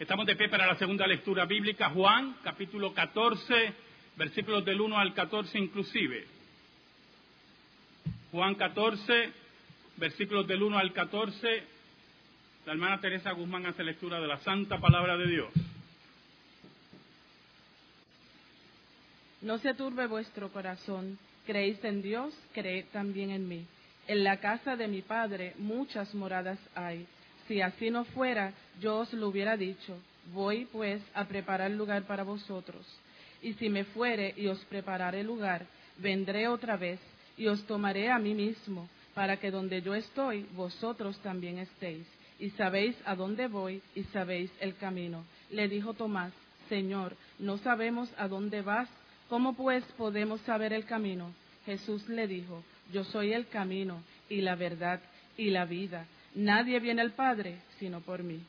Estamos de pie para la segunda lectura bíblica, Juan, capítulo 14, versículos del 1 al 14 inclusive. Juan 14, versículos del 1 al 14. La hermana Teresa Guzmán hace lectura de la santa palabra de Dios. No se turbe vuestro corazón. Creéis en Dios, creed también en mí. En la casa de mi Padre muchas moradas hay. Si así no fuera, yo os lo hubiera dicho. Voy, pues, a preparar lugar para vosotros. Y si me fuere y os prepararé lugar, vendré otra vez y os tomaré a mí mismo, para que donde yo estoy, vosotros también estéis. Y sabéis a dónde voy y sabéis el camino. Le dijo Tomás, Señor, no sabemos a dónde vas ¿Cómo pues podemos saber el camino? Jesús le dijo, yo soy el camino y la verdad y la vida. Nadie viene al Padre sino por mí.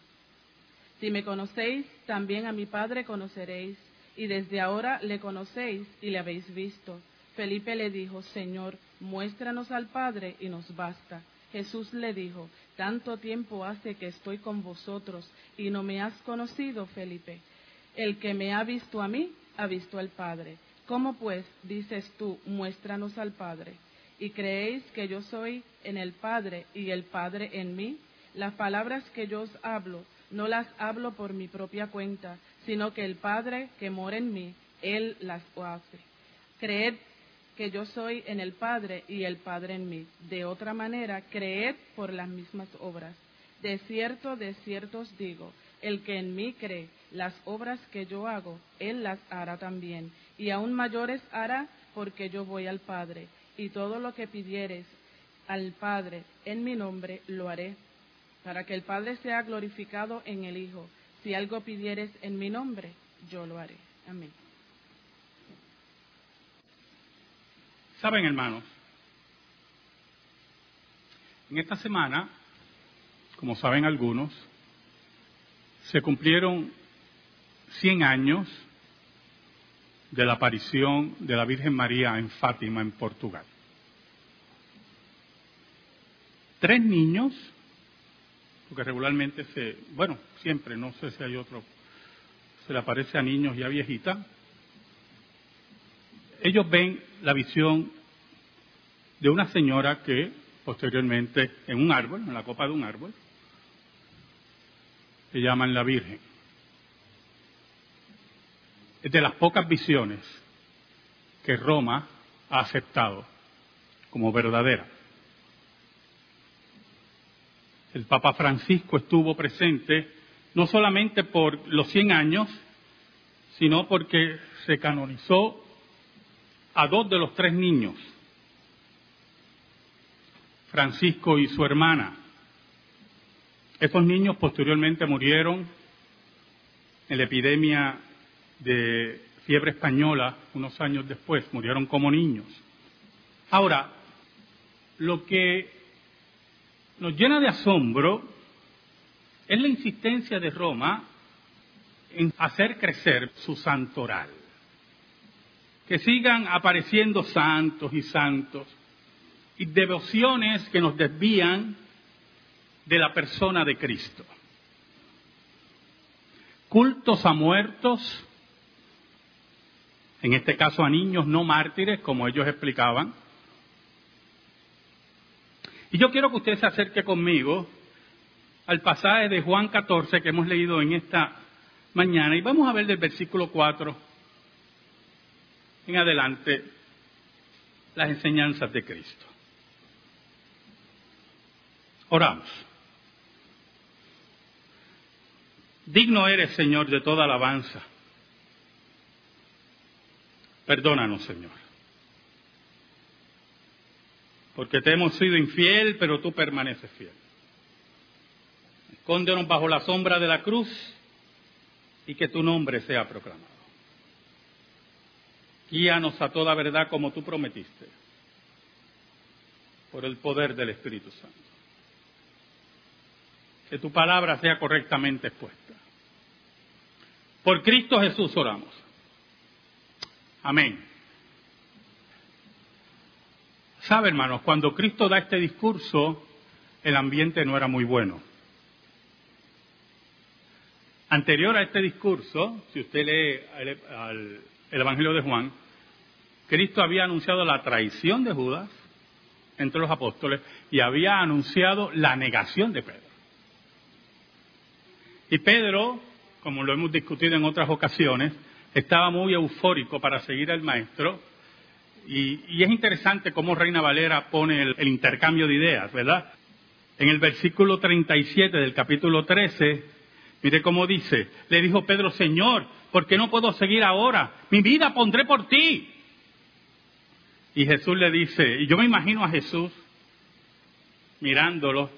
Si me conocéis, también a mi Padre conoceréis, y desde ahora le conocéis y le habéis visto. Felipe le dijo, Señor, muéstranos al Padre y nos basta. Jesús le dijo, tanto tiempo hace que estoy con vosotros y no me has conocido, Felipe. El que me ha visto a mí, ha visto al Padre. ¿Cómo pues dices tú, muéstranos al Padre? ¿Y creéis que yo soy en el Padre y el Padre en mí? Las palabras que yo os hablo, no las hablo por mi propia cuenta, sino que el Padre que mora en mí, Él las hace. Creed que yo soy en el Padre y el Padre en mí. De otra manera, creed por las mismas obras. De cierto, de cierto os digo, el que en mí cree, las obras que yo hago, Él las hará también y aún mayores hará porque yo voy al Padre, y todo lo que pidieres al Padre en mi nombre lo haré, para que el Padre sea glorificado en el Hijo. Si algo pidieres en mi nombre, yo lo haré. Amén. Saben, hermanos, en esta semana, como saben algunos, se cumplieron 100 años de la aparición de la Virgen María en Fátima, en Portugal. Tres niños, porque regularmente se, bueno, siempre, no sé si hay otro, se le aparece a niños y a viejitas, ellos ven la visión de una señora que posteriormente en un árbol, en la copa de un árbol, se llaman la Virgen es de las pocas visiones que Roma ha aceptado como verdadera. El Papa Francisco estuvo presente no solamente por los 100 años, sino porque se canonizó a dos de los tres niños, Francisco y su hermana. Esos niños posteriormente murieron en la epidemia de fiebre española unos años después, murieron como niños. Ahora, lo que nos llena de asombro es la insistencia de Roma en hacer crecer su santoral. Que sigan apareciendo santos y santos y devociones que nos desvían de la persona de Cristo. Cultos a muertos, en este caso a niños no mártires, como ellos explicaban. Y yo quiero que usted se acerque conmigo al pasaje de Juan 14 que hemos leído en esta mañana y vamos a ver del versículo 4 en adelante las enseñanzas de Cristo. Oramos. Digno eres, Señor, de toda alabanza Perdónanos, Señor. Porque te hemos sido infiel, pero tú permaneces fiel. Escóndenos bajo la sombra de la cruz y que tu nombre sea proclamado. Guíanos a toda verdad como tú prometiste, por el poder del Espíritu Santo. Que tu palabra sea correctamente expuesta. Por Cristo Jesús oramos. Amén. Sabe, hermanos, cuando Cristo da este discurso, el ambiente no era muy bueno. Anterior a este discurso, si usted lee el, el Evangelio de Juan, Cristo había anunciado la traición de Judas entre los apóstoles y había anunciado la negación de Pedro. Y Pedro, como lo hemos discutido en otras ocasiones, estaba muy eufórico para seguir al maestro. Y, es interesante cómo Reina Valera pone el, el, intercambio de ideas, ¿verdad? En el versículo 37 del capítulo 13, mire cómo dice, le dijo Pedro, Señor, ¿por qué no puedo seguir ahora? Mi vida pondré por ti. Y Jesús le dice, y yo me imagino a Jesús mirándolo,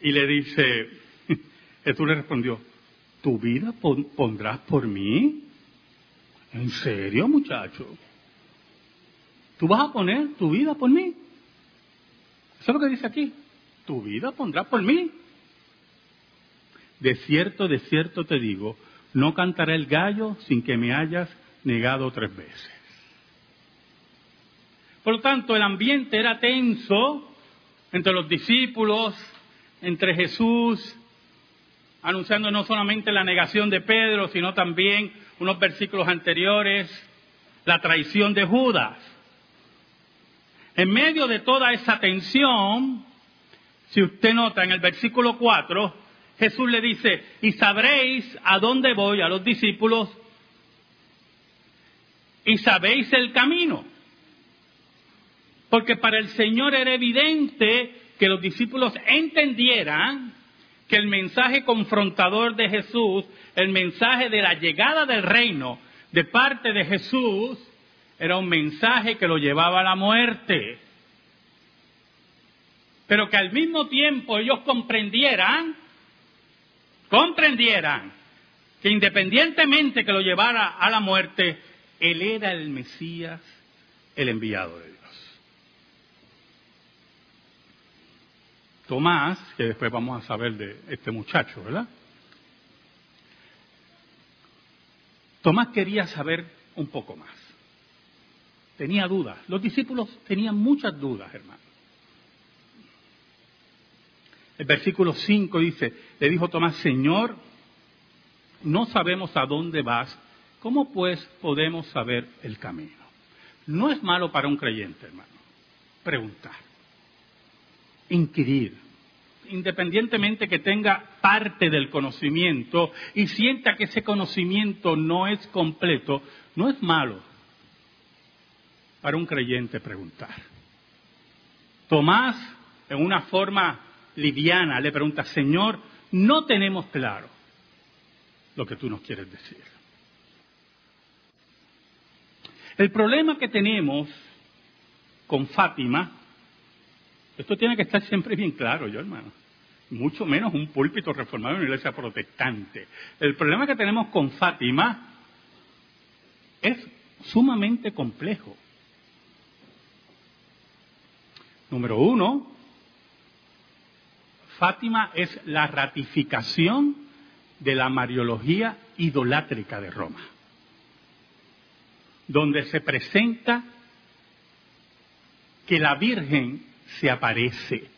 y le dice, Jesús le respondió, ¿tu vida pondrás por mí? ¿En serio, muchacho? ¿Tú vas a poner tu vida por mí? Eso es lo que dice aquí. Tu vida pondrás por mí. De cierto, de cierto te digo, no cantará el gallo sin que me hayas negado tres veces. Por lo tanto, el ambiente era tenso entre los discípulos, entre Jesús, anunciando no solamente la negación de Pedro, sino también unos versículos anteriores, la traición de Judas. En medio de toda esa tensión, si usted nota en el versículo 4, Jesús le dice, y sabréis a dónde voy a los discípulos, y sabéis el camino. Porque para el Señor era evidente que los discípulos entendieran que el mensaje confrontador de Jesús, el mensaje de la llegada del reino de parte de Jesús, era un mensaje que lo llevaba a la muerte. Pero que al mismo tiempo ellos comprendieran, comprendieran que independientemente que lo llevara a la muerte, Él era el Mesías, el enviado de Dios. Tomás, que después vamos a saber de este muchacho, ¿verdad? Tomás quería saber un poco más. Tenía dudas. Los discípulos tenían muchas dudas, hermano. El versículo 5 dice, le dijo Tomás, Señor, no sabemos a dónde vas, ¿cómo pues podemos saber el camino? No es malo para un creyente, hermano, preguntar inquirir, independientemente que tenga parte del conocimiento y sienta que ese conocimiento no es completo, no es malo para un creyente preguntar. Tomás, en una forma liviana, le pregunta, Señor, no tenemos claro lo que tú nos quieres decir. El problema que tenemos con Fátima esto tiene que estar siempre bien claro, yo hermano. Mucho menos un púlpito reformado en una iglesia protestante. El problema que tenemos con Fátima es sumamente complejo. Número uno, Fátima es la ratificación de la mariología idolátrica de Roma, donde se presenta que la Virgen se aparece.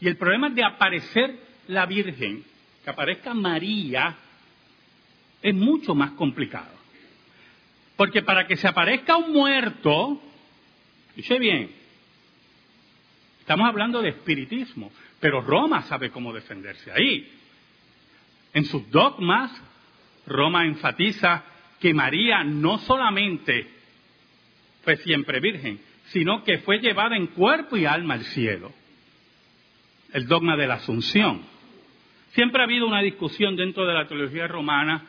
Y el problema de aparecer la Virgen, que aparezca María, es mucho más complicado. Porque para que se aparezca un muerto, dice bien, estamos hablando de espiritismo, pero Roma sabe cómo defenderse ahí. En sus dogmas, Roma enfatiza que María no solamente fue siempre virgen, sino que fue llevada en cuerpo y alma al cielo. El dogma de la asunción. Siempre ha habido una discusión dentro de la teología romana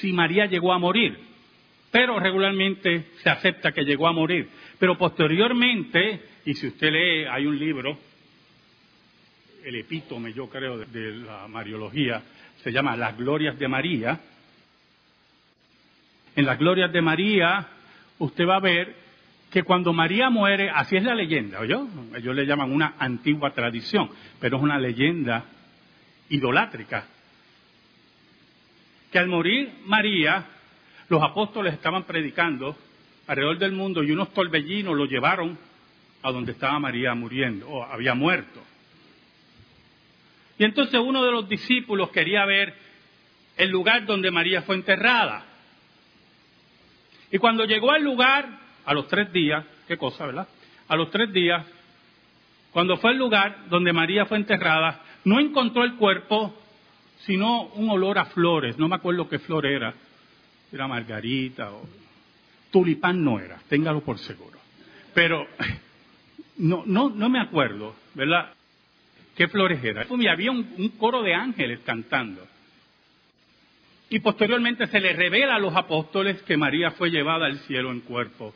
si María llegó a morir, pero regularmente se acepta que llegó a morir. Pero posteriormente, y si usted lee, hay un libro, el epítome yo creo de, la Mariología, se llama Las Glorias de María. En las Glorias de María usted va a ver que cuando María muere, así es la leyenda, ¿oyó? Ellos le llaman una antigua tradición, pero es una leyenda idolátrica. Que al morir María, los apóstoles estaban predicando alrededor del mundo y unos torbellinos lo llevaron a donde estaba María muriendo, o había muerto. Y entonces uno de los discípulos quería ver el lugar donde María fue enterrada. Y cuando llegó al lugar, a los tres días, qué cosa, ¿verdad? A los tres días, cuando fue al lugar donde María fue enterrada, no encontró el cuerpo, sino un olor a flores. No me acuerdo qué flor era. Era margarita o tulipán no era, téngalo por seguro. Pero no, no, no me acuerdo, ¿verdad? ¿Qué flores eran? Y había un coro de ángeles cantando. Y posteriormente se le revela a los apóstoles que María fue llevada al cielo en cuerpo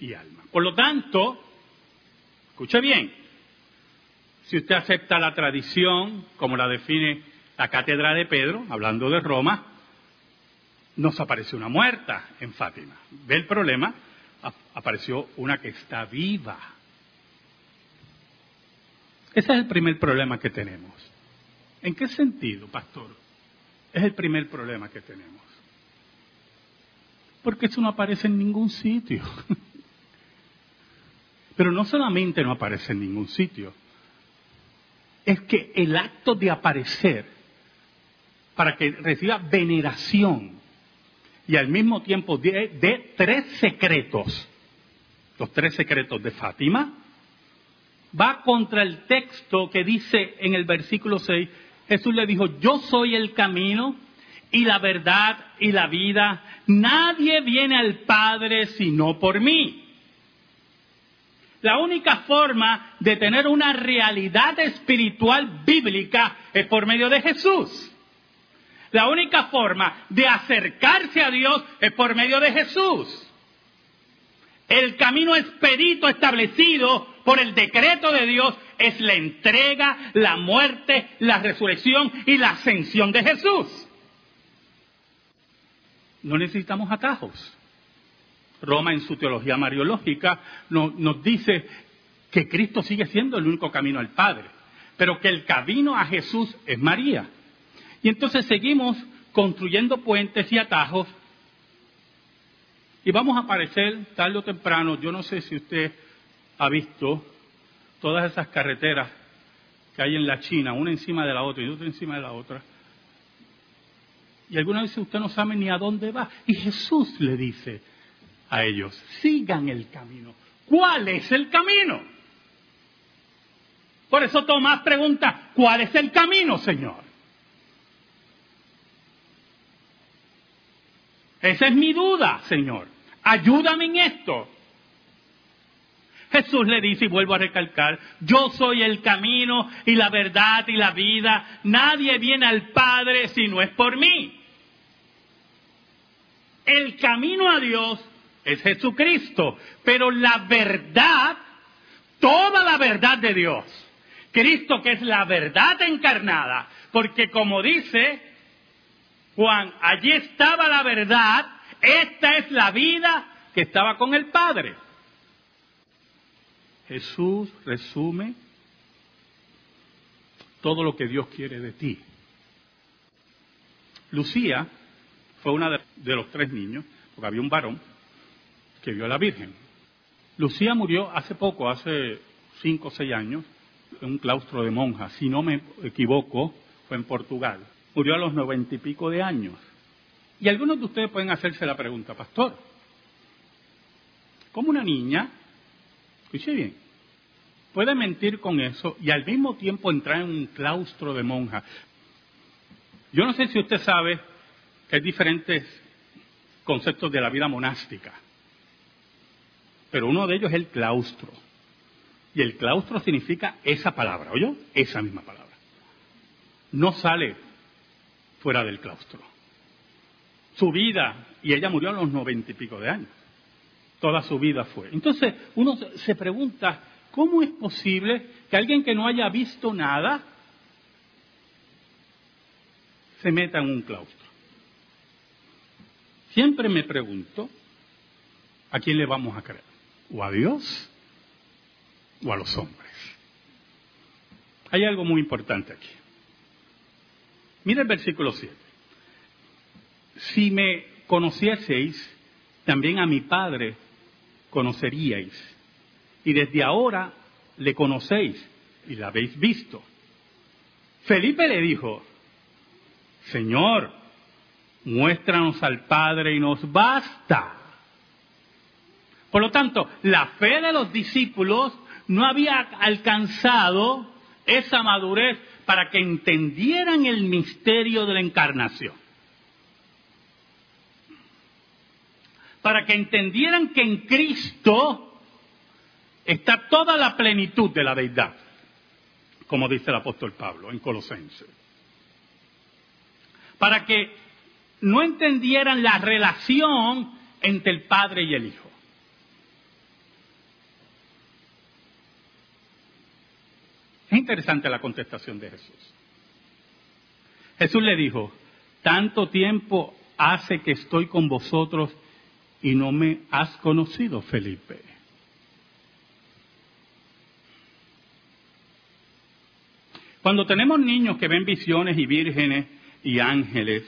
y alma. Por lo tanto, escuche bien, si usted acepta la tradición como la define la cátedra de Pedro, hablando de Roma, nos apareció una muerta en Fátima. ¿Ve el problema? Apareció una que está viva. Ese es el primer problema que tenemos. ¿En qué sentido, pastor? Es el primer problema que tenemos. Porque eso no aparece en ningún sitio. Pero no solamente no aparece en ningún sitio, es que el acto de aparecer para que reciba veneración y al mismo tiempo de, tres secretos, los tres secretos de Fátima, va contra el texto que dice en el versículo 6, Jesús le dijo, yo soy el camino y la verdad y la vida. Nadie viene al Padre sino por mí. La única forma de tener una realidad espiritual bíblica es por medio de Jesús. La única forma de acercarse a Dios es por medio de Jesús. El camino expedito establecido por el decreto de Dios es la entrega, la muerte, la resurrección y la ascensión de Jesús. No necesitamos atajos. Roma en su teología mariológica nos dice que Cristo sigue siendo el único camino al Padre, pero que el camino a Jesús es María. Y entonces seguimos construyendo puentes y atajos y vamos a aparecer tarde o temprano, yo no sé si usted ha visto todas esas carreteras que hay en la China, una encima de la otra y otra encima de la otra. Y algunas veces usted no sabe ni a dónde va. Y Jesús le dice a ellos, sigan el camino. ¿Cuál es el camino? Por eso Tomás pregunta, ¿cuál es el camino, Señor? Esa es mi duda, Señor. Ayúdame en esto. Jesús le dice, y vuelvo a recalcar, yo soy el camino y la verdad y la vida. Nadie viene al Padre si no es por mí. El camino a Dios es Jesucristo, pero la verdad, toda la verdad de Dios, Cristo que es la verdad encarnada, porque como dice Juan, allí estaba la verdad, esta es la vida que estaba con el Padre. Jesús resume todo lo que Dios quiere de ti. Lucía fue una de, los tres niños, porque había un varón que vio a la Virgen. Lucía murió hace poco, hace cinco o seis años, en un claustro de monjas. Si no me equivoco, fue en Portugal. Murió a los noventa y pico de años. Y algunos de ustedes pueden hacerse la pregunta, pastor, ¿cómo una niña Escuche bien. Puede mentir con eso y al mismo tiempo entrar en un claustro de monjas. Yo no sé si usted sabe que hay diferentes conceptos de la vida monástica, pero uno de ellos es el claustro. Y el claustro significa esa palabra, ¿oyó? Esa misma palabra. No sale fuera del claustro. Su vida, y ella murió a los noventa y pico de años toda su vida fue. Entonces uno se pregunta, ¿cómo es posible que alguien que no haya visto nada se meta en un claustro? Siempre me pregunto, ¿a quién le vamos a creer? ¿O a Dios o a los hombres? Hay algo muy importante aquí. Mira el versículo 7. Si me conocieseis, también a mi Padre conoceríais. Y desde ahora le conocéis y la habéis visto. Felipe le dijo, Señor, muéstranos al Padre y nos basta. Por lo tanto, la fe de los discípulos no había alcanzado esa madurez para que entendieran el misterio de la encarnación. Para que entendieran que en Cristo está toda la plenitud de la deidad, como dice el apóstol Pablo en Colosenses. Para que no entendieran la relación entre el Padre y el Hijo. Es interesante la contestación de Jesús. Jesús le dijo, tanto tiempo hace que estoy con vosotros y no me has conocido, Felipe. Cuando tenemos niños que ven visiones y vírgenes y ángeles,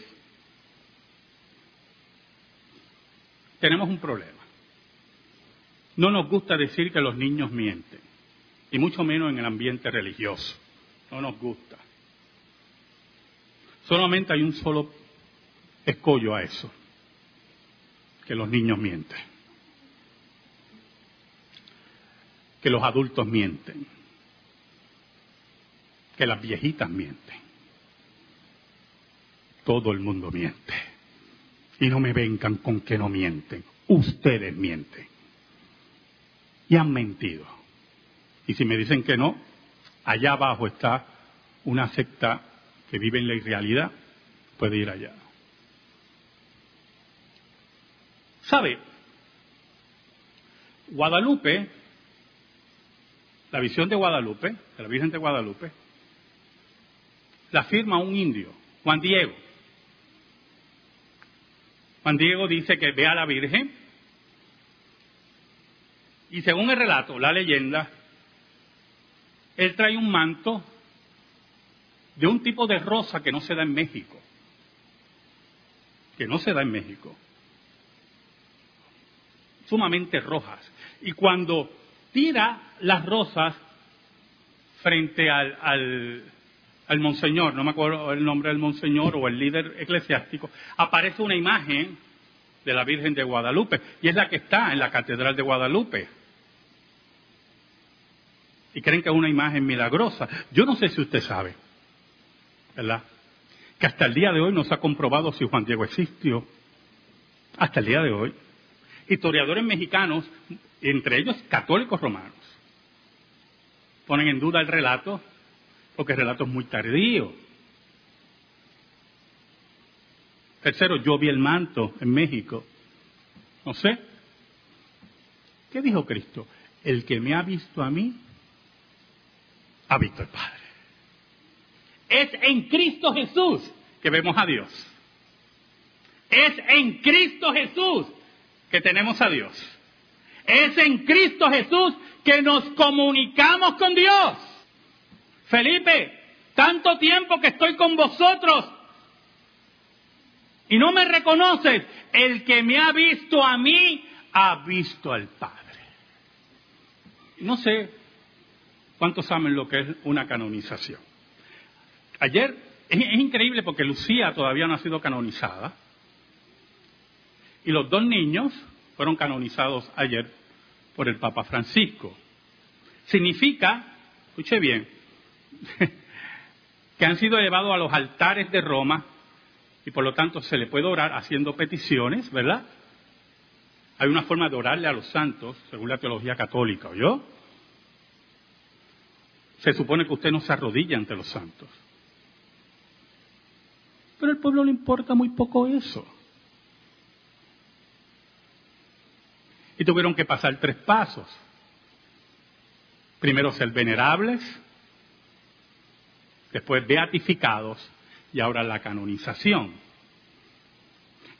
tenemos un problema. No nos gusta decir que los niños mienten y mucho menos en el ambiente religioso. No nos gusta. Solamente hay un solo escollo a eso, que los niños mienten, que los adultos mienten, que las viejitas mienten. Todo el mundo miente. Y no me vengan con que no mienten. Ustedes mienten. Y han mentido. Y si me dicen que no, allá abajo está una secta que vive en la irrealidad, puede ir allá. ¿Sabe? Guadalupe, la visión de Guadalupe, de la Virgen de Guadalupe, la firma un indio, Juan Diego. Juan Diego dice que ve a la Virgen y según el relato, la leyenda, él trae un manto de un tipo de rosa que no se da en México, que no se da en México, sumamente rojas. Y cuando tira las rosas frente al, al, al monseñor, no me acuerdo el nombre del monseñor o el líder eclesiástico, aparece una imagen de la Virgen de Guadalupe, y es la que está en la Catedral de Guadalupe y creen que es una imagen milagrosa. Yo no sé si usted sabe, ¿verdad? Que hasta el día de hoy no se ha comprobado si Juan Diego existió. Hasta el día de hoy. Historiadores mexicanos, entre ellos católicos romanos, ponen en duda el relato porque el relato es muy tardío. Tercero, yo vi el manto en México. No sé. ¿Qué dijo Cristo? El que me ha visto a mí, ha visto el Padre. Es en Cristo Jesús que vemos a Dios. Es en Cristo Jesús que tenemos a Dios. Es en Cristo Jesús que nos comunicamos con Dios. Felipe, tanto tiempo que estoy con vosotros y no me reconoces, el que me ha visto a mí, ha visto al Padre. No sé ¿Cuántos saben lo que es una canonización? Ayer es, increíble porque Lucía todavía no ha sido canonizada. Y los dos niños fueron canonizados ayer por el Papa Francisco. Significa, escuche bien, que han sido elevados a los altares de Roma y por lo tanto se le puede orar haciendo peticiones, ¿verdad? Hay una forma de orarle a los santos, según la teología católica, ¿oyó? Se supone que usted no se arrodilla ante los santos. Pero al pueblo le importa muy poco eso. Y tuvieron que pasar tres pasos. Primero ser venerables, después beatificados y ahora la canonización.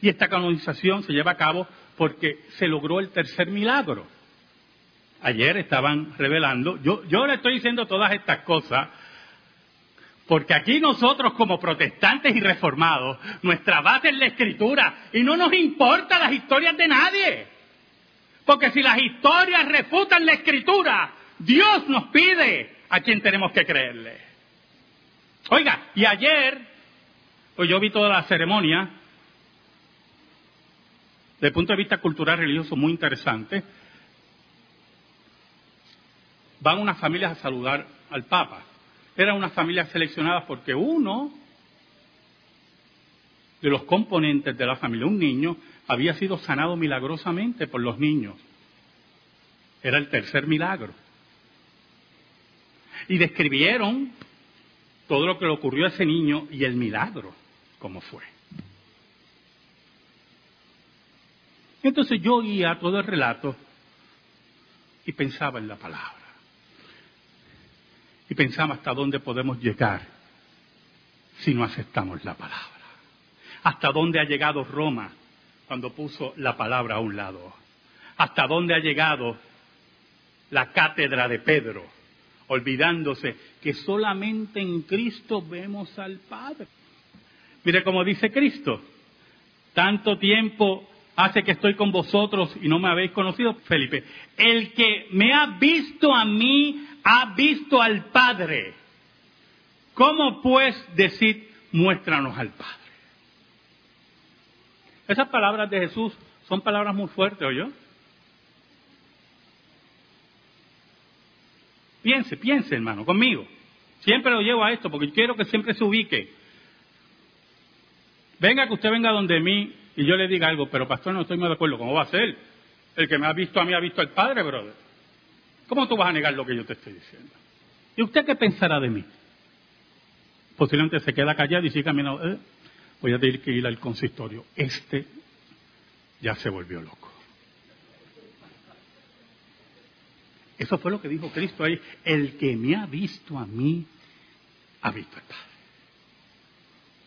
Y esta canonización se lleva a cabo porque se logró el tercer milagro ayer estaban revelando. Yo, yo le estoy diciendo todas estas cosas porque aquí nosotros como protestantes y reformados, nuestra base es la escritura y no nos importa las historias de nadie. Porque si las historias refutan la escritura, Dios nos pide a quien tenemos que creerle. Oiga, y ayer, pues yo vi toda la ceremonia, desde el punto de vista cultural religioso muy interesante. Van unas familias a saludar al Papa. Eran unas familias seleccionadas porque uno de los componentes de la familia, un niño, había sido sanado milagrosamente por los niños. Era el tercer milagro. Y describieron todo lo que le ocurrió a ese niño y el milagro, como fue. Entonces yo oía todo el relato y pensaba en la palabra. Y pensaba hasta dónde podemos llegar si no aceptamos la palabra. Hasta dónde ha llegado Roma cuando puso la palabra a un lado. Hasta dónde ha llegado la cátedra de Pedro, olvidándose que solamente en Cristo vemos al Padre. Mire como dice Cristo, tanto tiempo hace que estoy con vosotros y no me habéis conocido, Felipe. El que me ha visto a mí, ha visto al Padre. ¿Cómo pues decir, muéstranos al Padre? Esas palabras de Jesús son palabras muy fuertes, ¿oyó? Piense, piense, hermano, conmigo. Siempre lo llevo a esto porque quiero que siempre se ubique. Venga, que usted venga donde mí y yo le diga algo, pero pastor, no estoy muy de acuerdo. ¿Cómo va a ser? El que me ha visto a mí ha visto al Padre, brother. ¿Cómo tú vas a negar lo que yo te estoy diciendo? ¿Y usted qué pensará de mí? Posiblemente se queda callado y sigue caminando. Eh, voy a tener que ir al consistorio. Este ya se volvió loco. Eso fue lo que dijo Cristo ahí. El que me ha visto a mí, ha visto al Padre.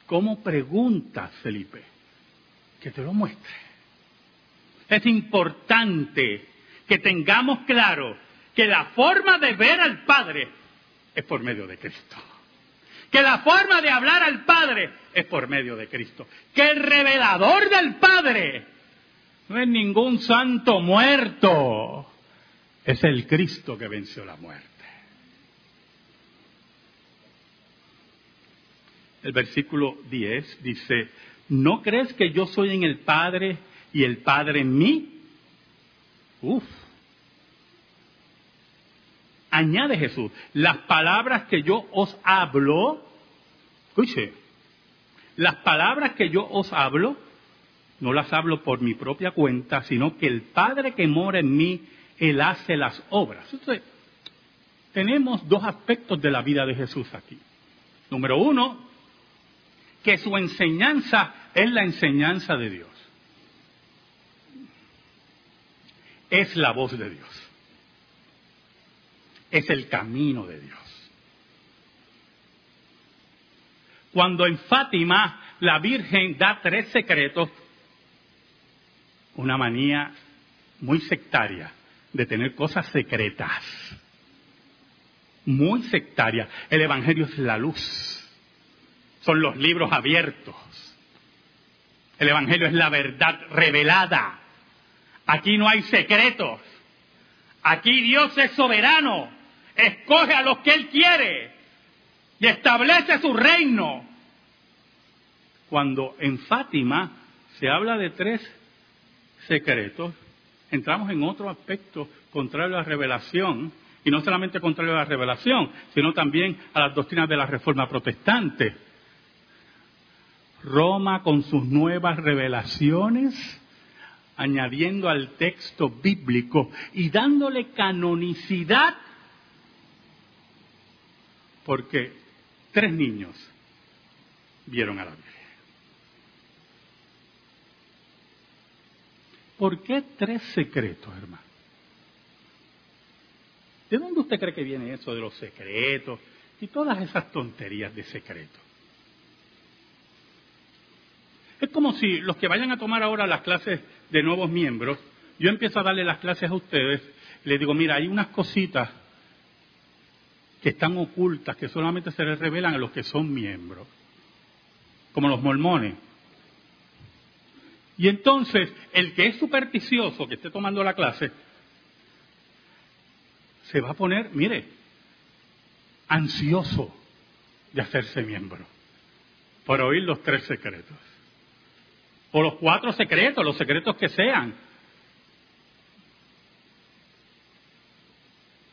¿Cómo pregunta Felipe? Que te lo muestre. Es importante que tengamos claro que la forma de ver al Padre es por medio de Cristo. Que la forma de hablar al Padre es por medio de Cristo. Que el revelador del Padre no es ningún santo muerto. Es el Cristo que venció la muerte. El versículo 10 dice, ¿no crees que yo soy en el Padre y el Padre en mí? Uf. Añade Jesús, las palabras que yo os hablo, escuche, las palabras que yo os hablo, no las hablo por mi propia cuenta, sino que el Padre que mora en mí, Él hace las obras. Entonces, tenemos dos aspectos de la vida de Jesús aquí. Número uno, que su enseñanza es la enseñanza de Dios. Es la voz de Dios. Es el camino de Dios. Cuando en Fátima la Virgen da tres secretos, una manía muy sectaria de tener cosas secretas. Muy sectaria. El Evangelio es la luz son los libros abiertos. El Evangelio es la verdad revelada. Aquí no hay secretos. Aquí Dios es soberano. Escoge a los que Él quiere y establece su reino. Cuando en Fátima se habla de tres secretos, entramos en otro aspecto contrario a la revelación, y no solamente contrario a la revelación, sino también a las doctrinas de la Reforma Protestante. Roma con sus nuevas revelaciones, añadiendo al texto bíblico y dándole canonicidad, porque tres niños vieron a la Virgen. ¿Por qué tres secretos, hermano? ¿De dónde usted cree que viene eso de los secretos y todas esas tonterías de secretos? Es como si los que vayan a tomar ahora las clases de nuevos miembros, yo empiezo a darle las clases a ustedes, les digo, mira, hay unas cositas que están ocultas, que solamente se les revelan a los que son miembros, como los mormones. Y entonces, el que es supersticioso, que esté tomando la clase, se va a poner, mire, ansioso de hacerse miembro, por oír los tres secretos, o los cuatro secretos, los secretos que sean.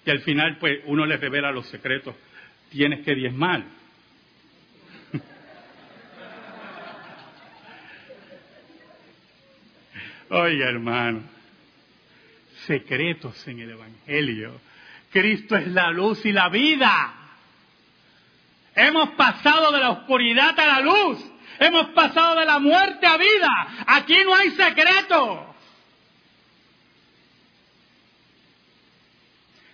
Y al final, pues, uno les revela los secretos, tienes que diezmar. Oye, hermano, secretos en el Evangelio. Cristo es la luz y la vida. Hemos pasado de la oscuridad a la luz. Hemos pasado de la muerte a vida. Aquí no hay secretos.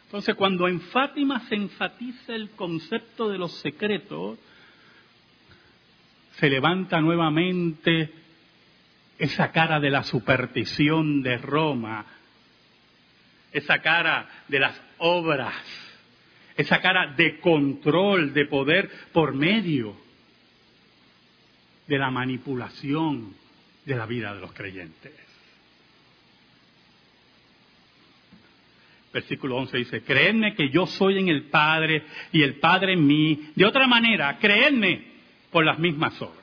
Entonces, cuando en Fátima se enfatiza el concepto de los secretos, se levanta nuevamente esa cara de la superstición de Roma, esa cara de las obras, esa cara de control, de poder por medio de la manipulación de la vida de los creyentes. Versículo 11 dice, creedme que yo soy en el Padre y el Padre en mí. De otra manera, creedme por las mismas obras.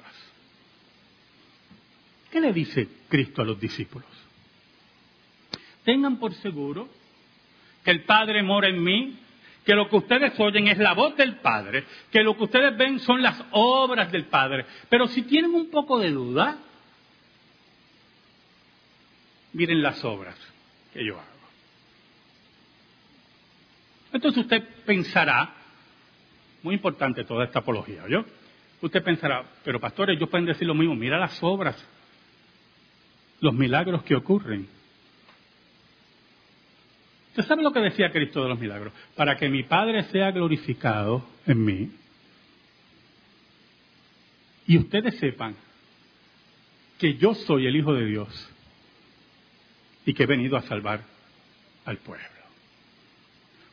¿Qué le dice Cristo a los discípulos? Tengan por seguro que el Padre mora en mí, que lo que ustedes oyen es la voz del Padre, que lo que ustedes ven son las obras del Padre. Pero si tienen un poco de duda, miren las obras que yo hago. Entonces usted pensará, muy importante toda esta apología, ¿yo? Usted pensará, pero pastores, ellos pueden decir lo mismo, mira las obras los milagros que ocurren. ¿Usted sabe lo que decía Cristo de los milagros? Para que mi Padre sea glorificado en mí y ustedes sepan que yo soy el Hijo de Dios y que he venido a salvar al pueblo.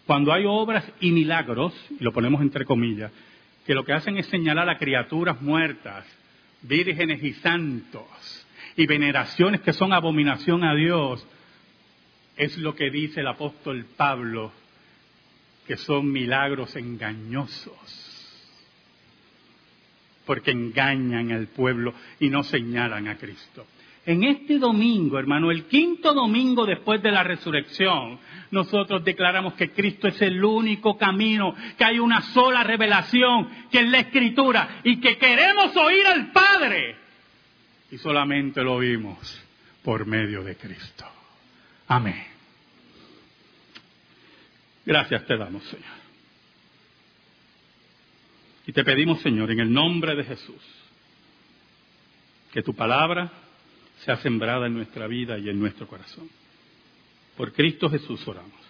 Cuando hay obras y milagros, y lo ponemos entre comillas, que lo que hacen es señalar a criaturas muertas, vírgenes y santos, y veneraciones que son abominación a Dios, es lo que dice el apóstol Pablo, que son milagros engañosos, porque engañan al pueblo y no señalan a Cristo. En este domingo, hermano, el quinto domingo después de la resurrección, nosotros declaramos que Cristo es el único camino, que hay una sola revelación, que es la Escritura, y que queremos oír al Padre y solamente lo vimos por medio de Cristo. Amén. Gracias te damos, Señor. Y te pedimos, Señor, en el nombre de Jesús, que tu palabra sea sembrada en nuestra vida y en nuestro corazón. Por Cristo Jesús oramos.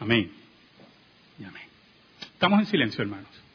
Amén. Y amén. Estamos en silencio, hermanos.